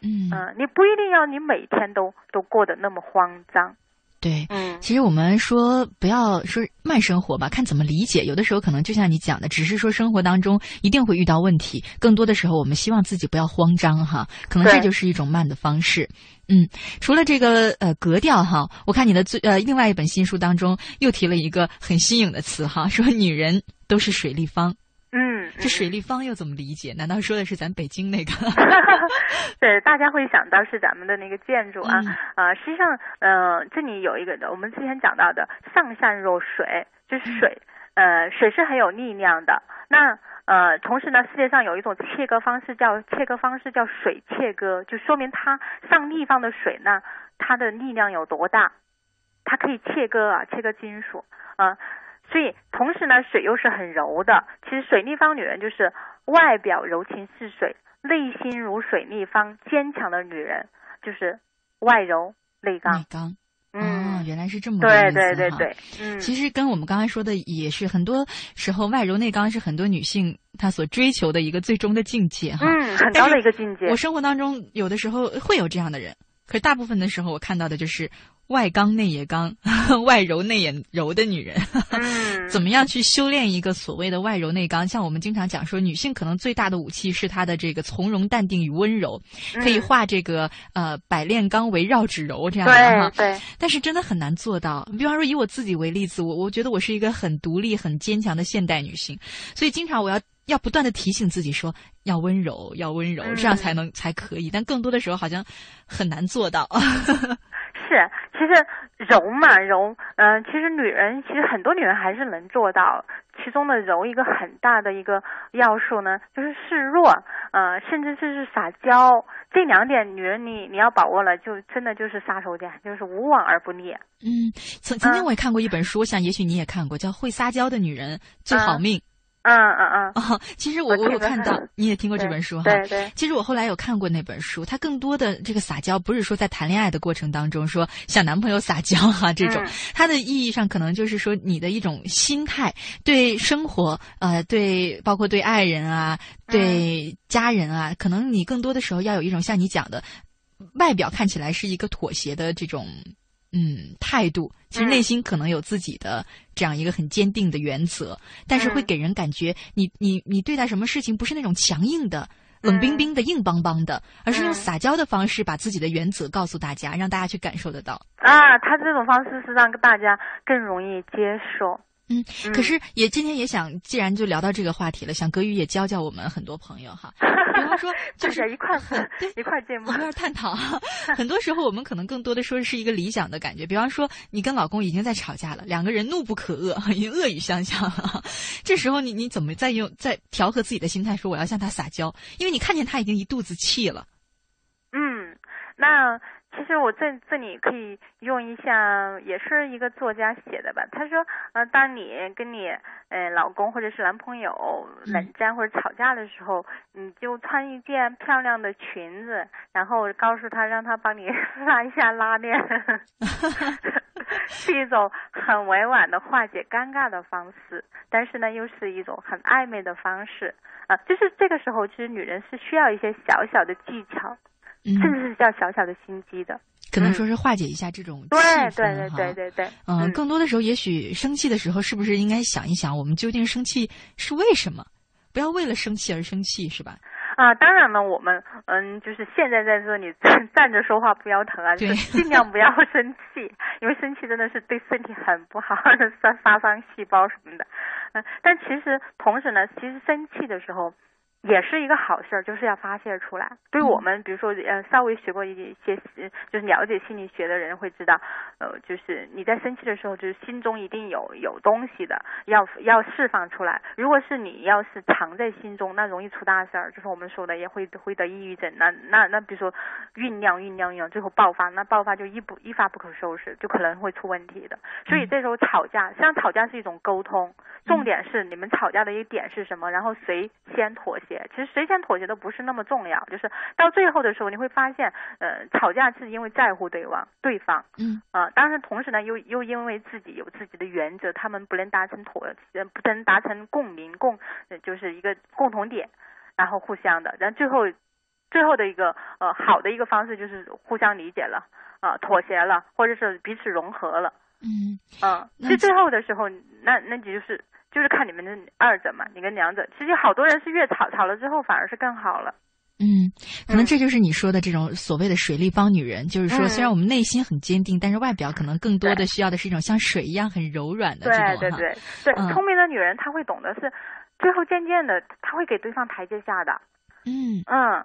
嗯，你不一定要你每天都都过得那么慌张。对，嗯，其实我们说不要说慢生活吧，看怎么理解。有的时候可能就像你讲的，只是说生活当中一定会遇到问题，更多的时候我们希望自己不要慌张哈，可能这就是一种慢的方式。嗯，除了这个呃格调哈，我看你的最呃另外一本新书当中又提了一个很新颖的词哈，说女人都是水立方。嗯，这水立方又怎么理解？难道说的是咱北京那个？对，大家会想到是咱们的那个建筑啊啊！实际上，呃，这里有一个的，我们之前讲到的“上善若水”，就是水，呃，水是很有力量的。那呃，同时呢，世界上有一种切割方式叫切割方式叫水切割，就说明它上立方的水呢，它的力量有多大，它可以切割啊，切割金属啊。所以，同时呢，水又是很柔的。其实，水立方女人就是外表柔情似水，内心如水立方，坚强的女人就是外柔内刚。内刚，嗯，原来是这么对对对对，嗯，其实跟我们刚才说的也是，很多时候外柔内刚是很多女性她所追求的一个最终的境界哈。嗯，很高的一个境界。我生活当中有的时候会有这样的人，可是大部分的时候我看到的就是。外刚内也刚，外柔内也柔的女人，怎么样去修炼一个所谓的外柔内刚？像我们经常讲说，女性可能最大的武器是她的这个从容、淡定与温柔，可以化这个呃百炼钢为绕指柔这样的哈。对。但是真的很难做到。比方说以我自己为例子，我我觉得我是一个很独立、很坚强的现代女性，所以经常我要要不断的提醒自己说要温柔，要温柔，这样才能才可以。但更多的时候好像很难做到。是，其实柔嘛柔，嗯，其实女人其实很多女人还是能做到，其中的柔一个很大的一个要素呢，就是示弱，呃，甚至是是撒娇，这两点女人你你要把握了，就真的就是杀手锏，就是无往而不利。嗯，曾曾经我也看过一本书，我想也许你也看过，叫《会撒娇的女人最好命》。嗯嗯嗯，哦，其实我我有看到，你也听过这本书哈。对对。其实我后来有看过那本书，它更多的这个撒娇不是说在谈恋爱的过程当中说向男朋友撒娇哈这种，它的意义上可能就是说你的一种心态，对生活呃对包括对爱人啊对家人啊，可能你更多的时候要有一种像你讲的，外表看起来是一个妥协的这种。嗯，态度其实内心可能有自己的这样一个很坚定的原则，但是会给人感觉你你你对待什么事情不是那种强硬的、冷冰冰的、硬邦邦的，而是用撒娇的方式把自己的原则告诉大家，让大家去感受得到。啊，他这种方式是让大家更容易接受。嗯，可是也今天也想，既然就聊到这个话题了，想格宇也教教我们很多朋友哈。比方说，就是一块对一块见面，一块 探讨。很多时候我们可能更多的说是一个理想的感觉。比方说，你跟老公已经在吵架了，两个人怒不可遏，已经恶语相向了。这时候你你怎么再用再调和自己的心态，说我要向他撒娇？因为你看见他已经一肚子气了。嗯，那。其实我这这里可以用一下，也是一个作家写的吧。他说，呃，当你跟你呃老公或者是男朋友冷战或者吵架的时候，你就穿一件漂亮的裙子，然后告诉他，让他帮你 拉一下拉链，是一种很委婉的化解尴尬的方式，但是呢，又是一种很暧昧的方式啊。就是这个时候，其实女人是需要一些小小的技巧。甚至是叫小小的心机的，可能说是化解一下这种气氛对对对对对对。嗯，更多的时候，也许生气的时候，是不是应该想一想，我们究竟生气是为什么？不要为了生气而生气，是吧？啊，当然了，我们嗯，就是现在在这里站着说话不腰疼啊，就是尽量不要生气，因为生气真的是对身体很不好，杀杀伤细胞什么的。嗯，但其实同时呢，其实生气的时候。也是一个好事儿，就是要发泄出来。对我们，比如说，呃，稍微学过一些，就是了解心理学的人会知道，呃，就是你在生气的时候，就是心中一定有有东西的，要要释放出来。如果是你要是藏在心中，那容易出大事儿，就是我们说的也会会得抑郁症。那那那，比如说酝酿酝酿酝酿，最后爆发，那爆发就一不一发不可收拾，就可能会出问题的。所以这时候吵架，实际上吵架是一种沟通，重点是你们吵架的一个点是什么，然后谁先妥协。其实谁先妥协都不是那么重要，就是到最后的时候，你会发现，呃，吵架是因为在乎对方，对方，嗯，啊，当然同时呢，又又因为自己有自己的原则，他们不能达成妥，呃，不能达成共鸣，共，就是一个共同点，然后互相的，然后最后，最后的一个呃好的一个方式就是互相理解了，啊、妥协了，或者是彼此融合了。嗯嗯，那其实最后的时候，那那你就是就是看你们的二者嘛，你跟两者。其实好多人是越吵吵了之后反而是更好了。嗯，可能这就是你说的这种所谓的水立方女人，就是说嗯虽然我们内心很坚定，但是外表可能更多的需要的是一种像水一样很柔软的对这种哈对对对，嗯聪明的女人她会懂得是，最后渐渐的她会给对方台阶下的。嗯嗯。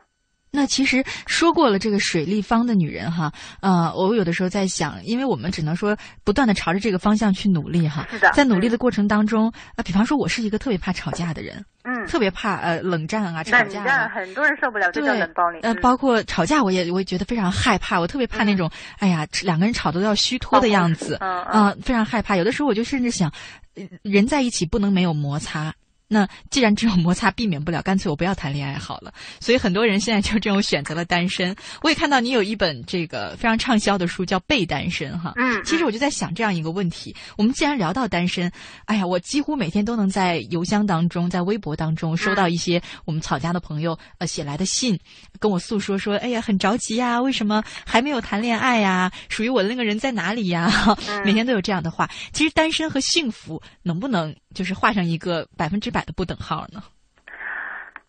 那其实说过了这个水立方的女人哈，呃，我有的时候在想，因为我们只能说不断的朝着这个方向去努力哈，是的在努力的过程当中，啊、比方说我是一个特别怕吵架的人，嗯，特别怕呃冷战啊、吵冷架啊。战很多人受不了，这叫冷暴力。，呃，嗯包括吵架，我也我也觉得非常害怕，我特别怕那种，哎呀，两个人吵得都要虚脱的样子，嗯啊、非常害怕。有的时候我就甚至想，呃人在一起不能没有摩擦。那既然这种摩擦避免不了，干脆我不要谈恋爱好了。所以很多人现在就这种选择了单身。我也看到你有一本这个非常畅销的书，叫《被单身》哈。嗯其实我就在想这样一个问题：我们既然聊到单身，哎呀，我几乎每天都能在邮箱当中、在微博当中收到一些我们草家的朋友呃写来的信，跟我诉说说，哎呀，很着急呀，为什么还没有谈恋爱呀？属于我的那个人在哪里呀？嗯每天都有这样的话。其实单身和幸福能不能就是画上一个百分之百的不等号呢？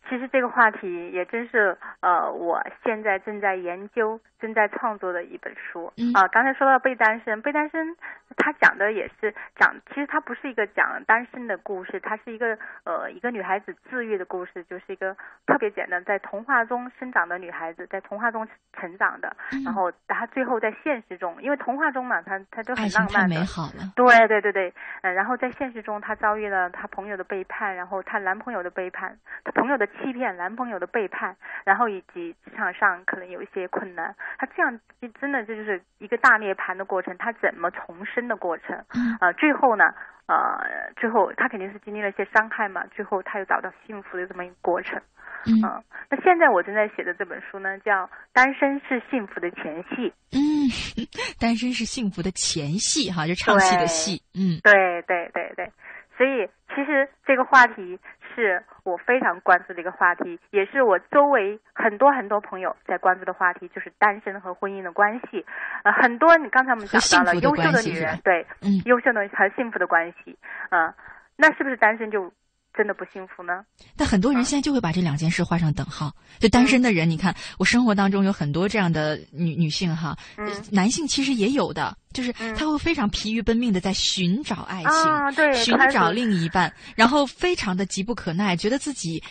其实这个话题也真是呃，我现在正在研究、正在创作的一本书嗯啊、刚才说到被单身，被单身，它讲的也是讲，其实他不是一个讲单身的故事，他是一个呃一个女孩子治愈的故事，就是一个特别简单，在童话中生长的女孩子，在童话中成长的，嗯然后她最后在现实中，因为童话中嘛，她她都很浪漫的，美好了。对对对对，嗯、然后在现实中，她遭遇了她朋友的背叛，然后她男朋友的背叛，她朋友的欺骗，男朋友的背叛，然后以及职场上可能有一些困难，她这样真的这就是一个大涅槃的过程，她怎么重生的过程，嗯呃，最后呢，呃，最后他肯定是经历了一些伤害嘛，最后他又找到幸福的这么一个过程。嗯嗯，那现在我正在写的这本书呢，叫《单身是幸福的前戏》。嗯，单身是幸福的前戏哈，就唱戏的戏。嗯，对对对对，所以其实这个话题是我非常关注的一个话题，也是我周围很多很多朋友在关注的话题，就是单身和婚姻的关系。呃，很多你刚才我们讲到了优秀的女人对，嗯优秀的和幸福的关系，嗯、那是不是单身就真的不幸福呢？但很多人现在就会把这两件事画上等号。就单身的人，你看我生活当中有很多这样的女女性哈，嗯男性其实也有的，就是他会非常疲于奔命的在寻找爱情，啊对寻找另一半，然后非常的急不可耐，觉得自己。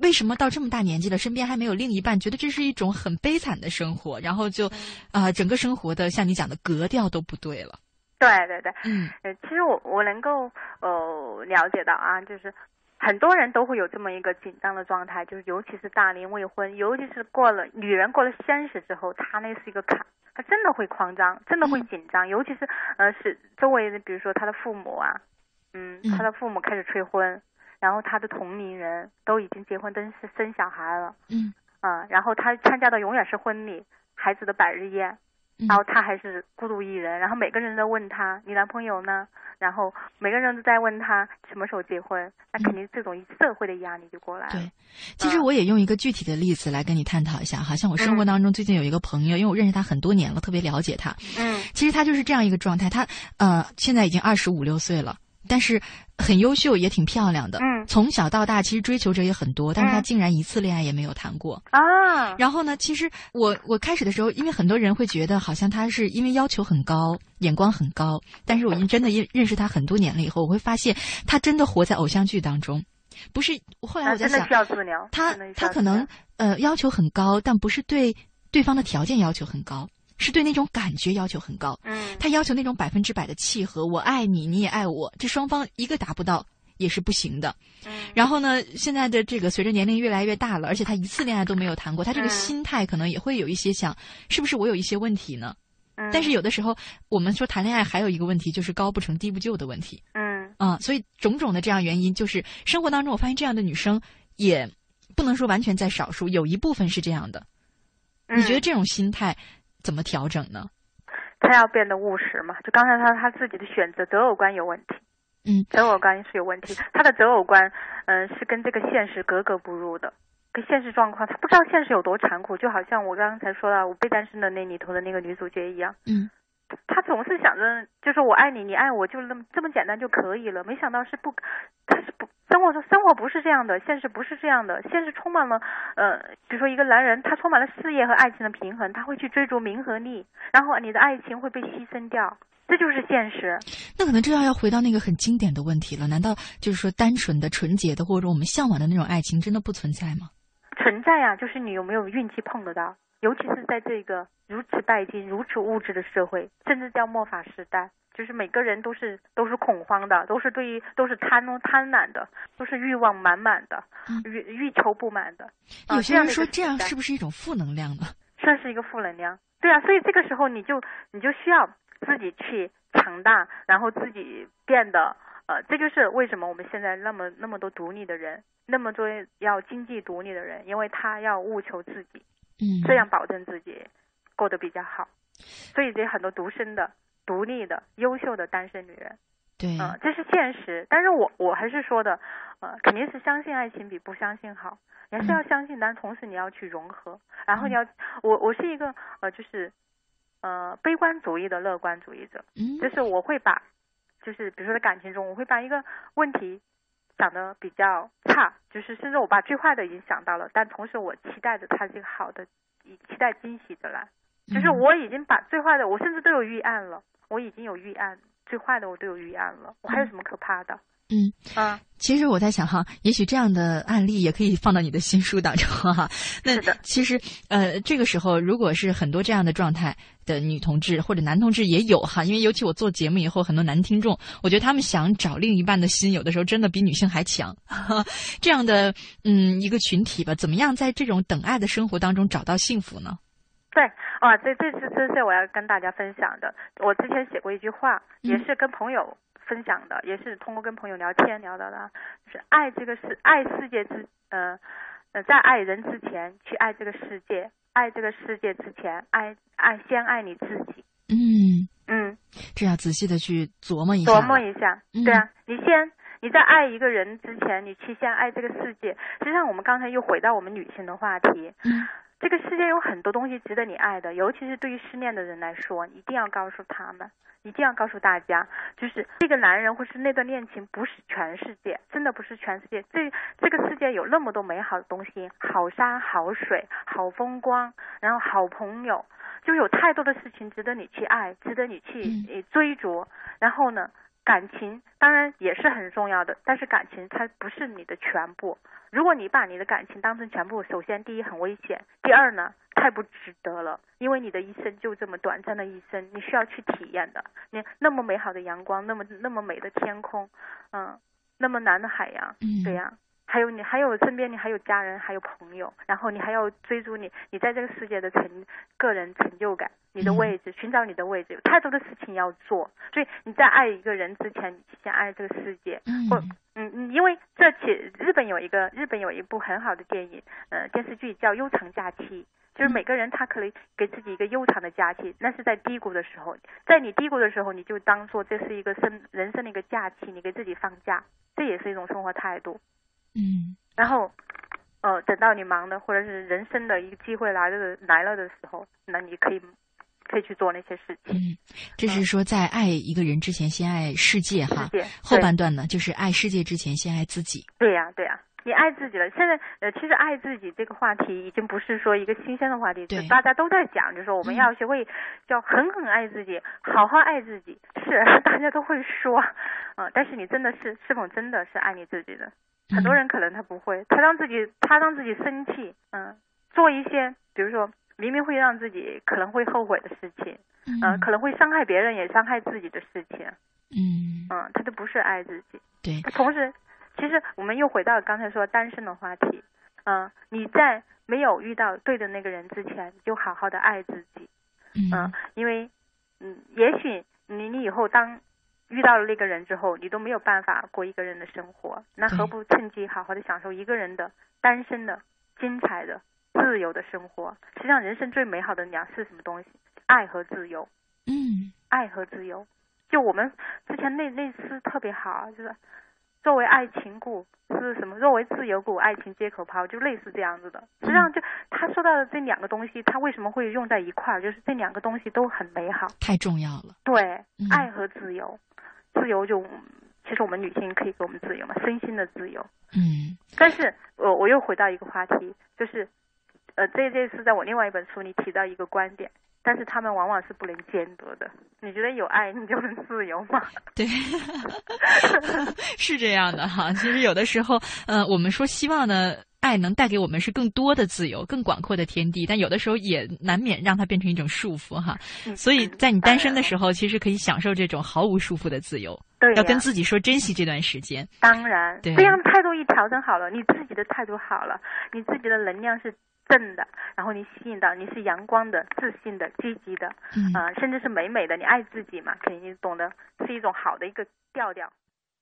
为什么到这么大年纪了，身边还没有另一半？觉得这是一种很悲惨的生活，然后就，嗯啊、整个生活的像你讲的格调都不对了。对对对，嗯，呃，其实我我能够呃了解到啊，就是很多人都会有这么一个紧张的状态，就是尤其是大龄未婚，尤其是过了女人过了三十之后，她那是一个坎，她真的会慌张，真的会紧张，尤其是呃是周围的，比如说她的父母啊，嗯，她的父母开始催婚，然后她的同龄人都已经结婚，都是生小孩了，嗯啊，然后她参加的永远是婚礼，孩子的百日宴。然后他还是孤独一人，然后每个人都问他你男朋友呢？然后每个人都在问他什么时候结婚，那肯定这种社会的压力就过来了。对，其实我也用一个具体的例子来跟你探讨一下哈，像我生活当中最近有一个朋友，因为我认识他很多年了，特别了解他。嗯，其实他就是这样一个状态，他呃现在已经二十五六岁了。但是很优秀，也挺漂亮的。嗯，从小到大，其实追求者也很多，但是他嗯竟然一次恋爱也没有谈过。啊，然后呢，其实我我开始的时候，因为很多人会觉得好像他是因为要求很高，眼光很高，但是我真的认认识他很多年了以后，我会发现他真的活在偶像剧当中。不是，后来我在想。他他可能呃要求很高，但不是对对方的条件要求很高，是对那种感觉要求很高。嗯，他要求那种百分之百的契合，我爱你，你也爱我，这双方一个达不到也是不行的。嗯然后呢，现在的这个随着年龄越来越大了，而且他一次恋爱都没有谈过，他这个嗯心态可能也会有一些想，是不是我有一些问题呢？嗯但是有的时候，我们说谈恋爱还有一个问题，就是高不成低不就的问题。嗯啊、所以种种的这样原因，就是生活当中我发现这样的女生也不能说完全在少数，有一部分是这样的。你觉得嗯这种心态怎么调整呢？他要变得务实嘛？就刚才他他自己的选择择偶观有问题。嗯，择偶观是有问题，他的择偶观，嗯、是跟这个现实格格不入的。跟现实状况，他不知道现实有多残酷，就好像我刚才说到我被单身的那里头的那个女主角一样。嗯。他总是想着，就是我爱你，你爱我，就那么这么简单就可以了。没想到是不，他是不生活说生活不是这样的，现实不是这样的，现实充满了呃，比如说一个男人，他充满了事业和爱情的平衡，他会去追逐名和利，然后你的爱情会被牺牲掉，这就是现实。那可能这要要回到那个很经典的问题了，难道就是说单纯的、纯洁的，或者我们向往的那种爱情，真的不存在吗？存在呀，就是你有没有运气碰得到。尤其是在这个如此拜金、如此物质的社会，甚至叫末法时代，就是每个人都是都是恐慌的，都是对于都是贪贪婪的，都是欲望满满的，欲欲求不满的。有些人说这样是不是一种负能量呢？算是一个负能量。对啊，所以这个时候你就你就需要自己去强大，然后自己变得呃，这就是为什么我们现在那么那么多独立的人，那么多要经济独立的人，因为他要务求自己。嗯，这样保证自己过得比较好，所以这很多独身的、独立的、优秀的单身女人，对，嗯，这是现实。但是我我还是说的，呃，肯定是相信爱情比不相信好，你还是要相信，但同时你要去融合，然后你要，我我是一个呃，就是呃悲观主义的乐观主义者，嗯，就是我会把，就是比如说在感情中，我会把一个问题。想的比较差，就是甚至我把最坏的已经想到了，但同时我期待着它是一个好的，期待惊喜的来，就是我已经把最坏的，我甚至都有预案了，我已经有预案，最坏的我都有预案了，我还有什么可怕的？嗯啊，其实我在想哈，也许这样的案例也可以放到你的新书当中哈。那其实呃，这个时候如果是很多这样的状态的女同志或者男同志也有哈，因为尤其我做节目以后，很多男听众，我觉得他们想找另一半的心，有的时候真的比女性还强。这样的嗯一个群体吧，怎么样在这种等爱的生活当中找到幸福呢？对啊，这这次这是我要跟大家分享的。我之前写过一句话，也是跟朋友。分享的也是通过跟朋友聊天聊到的，是爱这个世爱世界之呃呃在爱人之前去爱这个世界，爱这个世界之前爱爱先爱你自己。嗯嗯，这要仔细的去琢磨一下。琢磨一下，对啊，你先你在爱一个人之前，你去先爱这个世界。实际上，我们刚才又回到我们女性的话题。嗯，这个世界有很多东西值得你爱的，尤其是对于失恋的人来说，一定要告诉他们。一定要告诉大家，就是这个男人或是那段恋情不是全世界，真的不是全世界。这这个世界有那么多美好的东西，好山好水好风光，然后好朋友，就有太多的事情值得你去爱，值得你去追逐。然后呢，感情当然也是很重要的，但是感情它不是你的全部。如果你把你的感情当成全部，首先第一很危险，第二呢？太不值得了，因为你的一生就这么短暂的一生，你需要去体验的。你那么美好的阳光，那么那么美的天空，嗯，那么蓝的海洋，对呀，还有你，还有身边你还有家人，还有朋友，然后你还要追逐你，你在这个世界的成个人成就感，你的位置，寻找你的位置，有太多的事情要做。所以你在爱一个人之前，你先爱这个世界，或嗯嗯，因为这起日本有一个日本有一部很好的电影，呃电视剧叫《悠长假期》。就是每个人他可以给自己一个悠长的假期，那是在低谷的时候，在你低谷的时候，你就当做这是一个生人生的一个假期，你给自己放假，这也是一种生活态度。嗯。然后，呃，等到你忙的或者是人生的一个机会来了的来了的时候，那你可以可以去做那些事情。嗯，这是说在爱一个人之前，先爱世界哈。世界。后半段呢，就是爱世界之前，先爱自己。对呀，对呀。你爱自己了，现在呃，其实爱自己这个话题已经不是说一个新鲜的话题，大家都在讲，就是说我们要学会叫狠狠爱自己，好好爱自己，是 大家都会说，嗯，但是你真的是是否真的是爱你自己的？很多人可能他不会，他让自己他让自己生气，嗯，做一些比如说明明会让自己可能会后悔的事情，嗯，可能会伤害别人也伤害自己的事情，嗯。嗯，他都不是爱自己，对，他同时。其实我们又回到刚才说单身的话题，嗯，你在没有遇到对的那个人之前，就好好的爱自己，嗯，因为，嗯，也许你你以后当遇到了那个人之后，你都没有办法过一个人的生活，那何不趁机好好的享受一个人的单身的精彩的自由的生活？实际上，人生最美好的两是什么东西？爱和自由，嗯，爱和自由。就我们之前那那次特别好，就是。作为爱情故是什么？作为自由故，爱情皆可抛，就类似这样子的。实际上，就他说到的这两个东西，他为什么会用在一块儿？就是这两个东西都很美好，太重要了。对，爱和自由，自由就其实我们女性可以给我们自由嘛，身心的自由。嗯。但是，我我又回到一个话题，就是呃，这这是在我另外一本书里提到一个观点。但是他们往往是不能兼得的。你觉得有爱你就能自由吗？对，是这样的哈。其实有的时候，呃，我们说希望呢，爱能带给我们是更多的自由、更广阔的天地，但有的时候也难免让它变成一种束缚哈。所以在你单身的时候，其实可以享受这种毫无束缚的自由。对，要跟自己说珍惜这段时间。当然，对，这样态度一调整好了，你自己的态度好了，你自己的能量是。正的，然后你吸引到你是阳光的、自信的、积极的，啊，甚至是美美的。你爱自己嘛，肯定懂得是一种好的一个调调。